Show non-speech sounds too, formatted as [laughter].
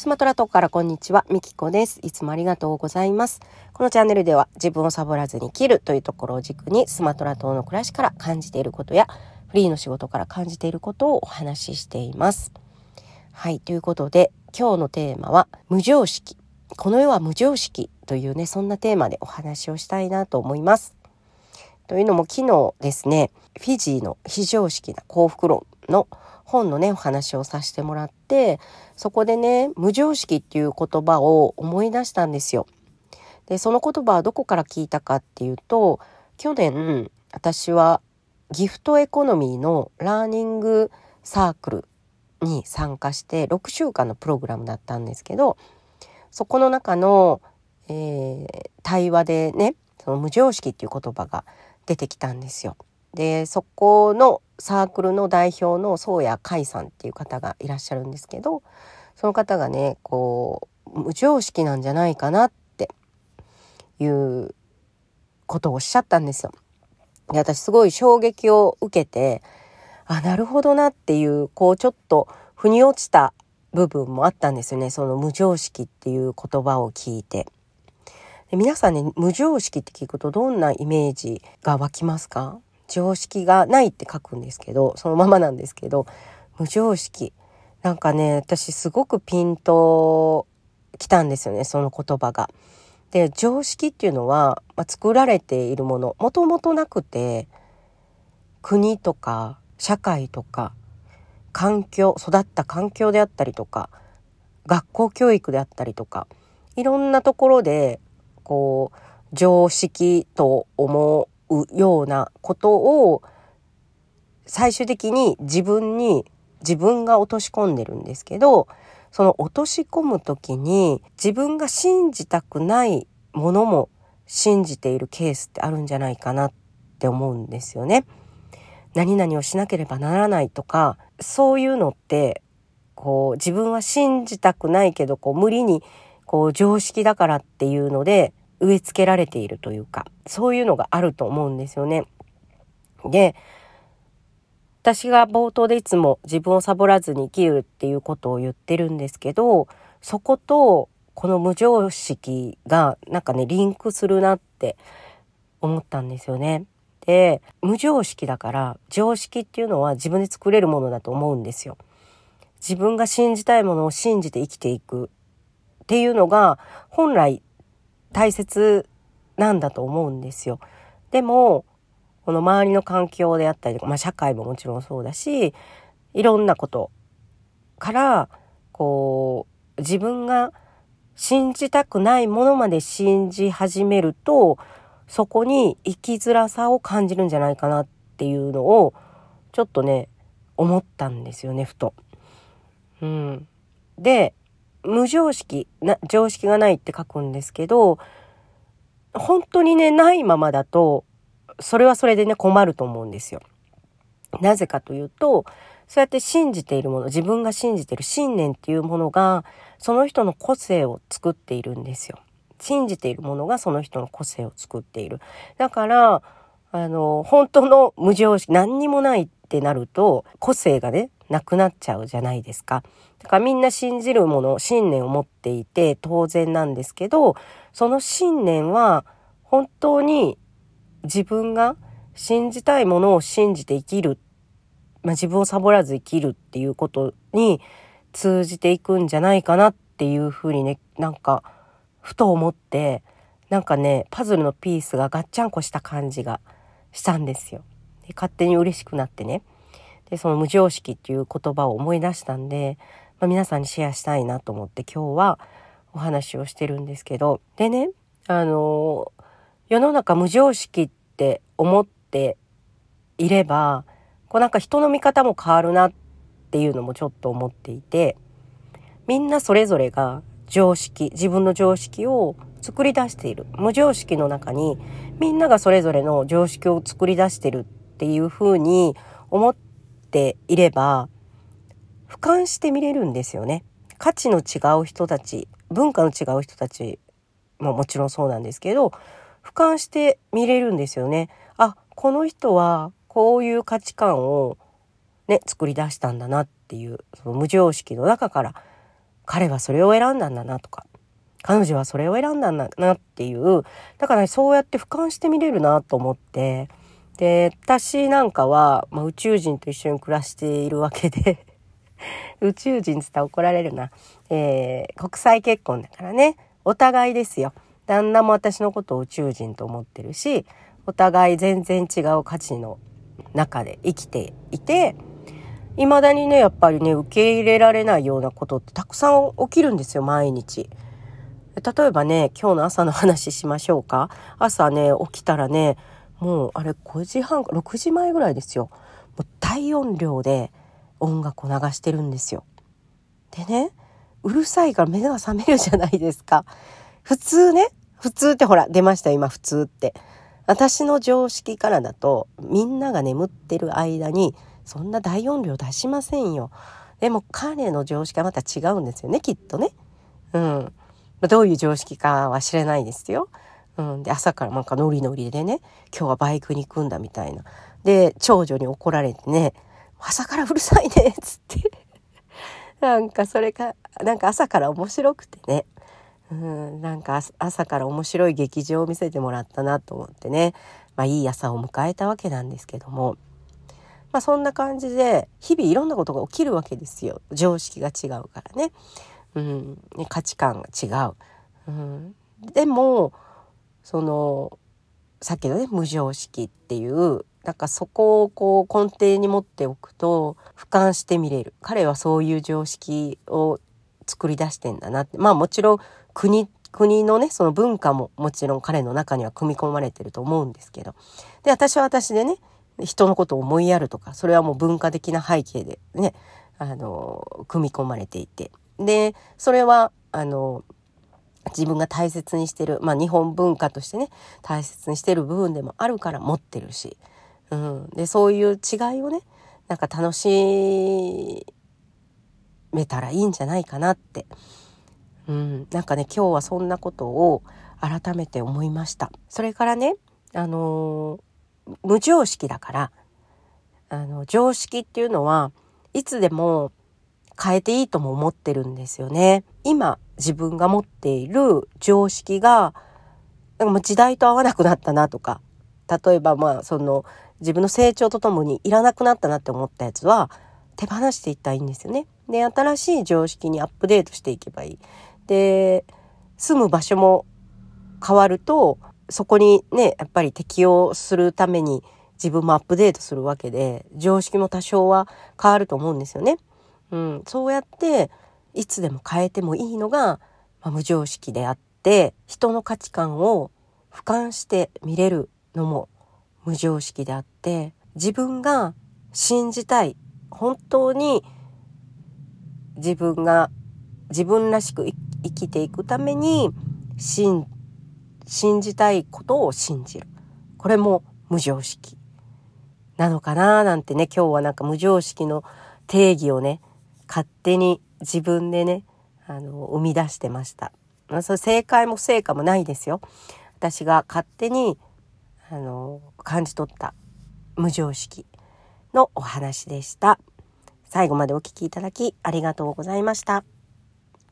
スマトラ島からこんにちは、みきこです。いつもありがとうございます。このチャンネルでは自分をサボらずに生きるというところを軸にスマトラ島の暮らしから感じていることやフリーの仕事から感じていることをお話ししています。はい、ということで今日のテーマは無常識。この世は無常識というね、そんなテーマでお話をしたいなと思います。というのも昨日ですね、フィジーの非常識な幸福論の本のねお話をさせてもらってそこでね無常識っていう言葉を思い出したんですよ。でその言葉はどこから聞いたかっていうと去年私はギフトエコノミーのラーニングサークルに参加して6週間のプログラムだったんですけどそこの中の、えー、対話でねその無常識っていう言葉が出てきたんですよ。でそこのサークルの代表の宗谷海さんっていう方がいらっしゃるんですけどその方がねこう無常識なんじゃないかなっていうことをおっしゃったんですよ。で私すごい衝撃を受けてあなるほどなっていうこうちょっと腑に落ちた部分もあったんですよねその無常識っていう言葉を聞いて。で皆さんね無常識って聞くとどんなイメージが湧きますか？常識がないって書くんですけどそのままなんですけど無常識なんかね私すごくピンときたんですよねその言葉が。で常識っていうのは、まあ、作られているものもともとなくて国とか社会とか環境育った環境であったりとか学校教育であったりとかいろんなところでこう常識と思うようなことを最終的に自分に自分が落とし込んでるんですけどその落とし込む時に自分が信じたくないものも信じているケースってあるんじゃないかなって思うんですよね。何々をしなければならないとかそういうのってこう自分は信じたくないけどこう無理にこう常識だからっていうので植え付けられているというかそういうのがあると思うんですよね。で私が冒頭でいつも自分をサボらずに生きるっていうことを言ってるんですけどそことこの無常識がなんかねリンクするなって思ったんですよね。で無常識だから常識っていうのは自分で作れるものだと思うんですよ。自分が信じたいものを信じて生きていくっていうのが本来大切なんだと思うんですよ。でもこの周りの環境であったりとか、まあ、社会ももちろんそうだしいろんなことからこう自分が信じたくないものまで信じ始めるとそこに生きづらさを感じるんじゃないかなっていうのをちょっとね思ったんですよねふと。うん、で無常識な常識がないって書くんですけど本当にねないままだとそれはそれでね困ると思うんですよ。なぜかというとそうやって信じているもの自分が信じている信念っていうものがその人の個性を作っているんですよ。信じているものがその人の個性を作っている。だからあの本当の無常識何にもないってなると個性がねなくなっちゃうじゃないですか。だからみんな信じるもの、信念を持っていて当然なんですけど、その信念は本当に自分が信じたいものを信じて生きる、まあ、自分をサボらず生きるっていうことに通じていくんじゃないかなっていうふうにね、なんか、ふと思って、なんかね、パズルのピースがガッチャンコした感じがしたんですよ。で勝手に嬉しくなってね。でその無常識っていう言葉を思い出したんで、まあ、皆さんにシェアしたいなと思って今日はお話をしてるんですけどでねあの世の中無常識って思っていればこうなんか人の見方も変わるなっていうのもちょっと思っていてみんなそれぞれが常識自分の常識を作り出している。無常識の中にみんながそれぞれの常識を作り出してるっていうふうに思っていれば俯瞰して見れるんですよね。価値の違う人たち文化の違う人たちももちろんそうなんですけど俯瞰して見れるんですよね。あこの人はこういう価値観をね作り出したんだなっていうその無常識の中から彼はそれを選んだんだなとか彼女はそれを選んだんだなっていうだから、そうやって俯瞰してみれるなと思ってで私なんかは、まあ、宇宙人と一緒に暮らしているわけで [laughs] 宇宙人っつったら怒られるな、えー、国際結婚だからね。お互いですよ。旦那も私のことを宇宙人と思ってるしお互い全然違う価値の中で生きていて未だにねやっぱりね受け入れられないようなことってたくさん起きるんですよ毎日。例えばね今日の朝の話しましょうか。朝ね起きたらねもうあれ5時半6時前ぐらいですよ。もう大音量で音楽を流してるんですよ。でねうるさいから目が覚めるじゃないですか。普通ね普通ってほら出ました今普通って。私の常識からだとみんなが眠ってる間にそんな大音量出しませんよ。でも彼の常識はまた違うんですよねきっとね。うん。どういう常識かは知れないですよ。うん、で朝からなんかノリノリでね今日はバイクに行くんだみたいな。で長女に怒られてね「朝からうるさいね」っつって。なんかそれかなんか朝から面白くてね。うんなんか朝から面白い劇場を見せてもらったなと思ってね、まあ、いい朝を迎えたわけなんですけども、まあ、そんな感じで日々いろんなことが起きるわけですよ。常識が違うからね、うん、価値観が違う。うん、でもそのさっきのね無常識っていうなんかそこをこう根底に持っておくと俯瞰してみれる。彼はそういう常識を作り出してんだなって。まあもちろん国国のねその文化ももちろん彼の中には組み込まれてると思うんですけど。で私は私でね人のことを思いやるとかそれはもう文化的な背景でねあの組み込まれていて。でそれはあの自分が大切にしてる、まあ、日本文化としてね大切にしてる部分でもあるから持ってるし、うん、でそういう違いをねなんか楽しめたらいいんじゃないかなって、うん、なんかね今日はそんなことを改めて思いました。それからね、あの、無常識だからあの常識っていうのはいつでも変えていいとも思ってるんですよね。今自分が持っている常識がなんかもう時代と合わなくなったなとか例えばまあその自分の成長とともにいらなくなったなって思ったやつは手放していったらいいんですよね。で新しい常識にアップデートしていけばいい。で住む場所も変わるとそこにねやっぱり適応するために自分もアップデートするわけで常識も多少は変わると思うんですよね。うん、そうやっていつでも変えてもいいのが、まあ、無常識であって人の価値観を俯瞰して見れるのも無常識であって自分が信じたい本当に自分が自分らしく生きていくために信じたいことを信じるこれも無常識なのかななんてね今日はなんか無常識の定義をね勝手に自分でねあの生み出してました。まあ、そ正解も不正解もないですよ。私が勝手にあの感じ取った無常識のお話でした。最後までお聴きいただきありがとうございました。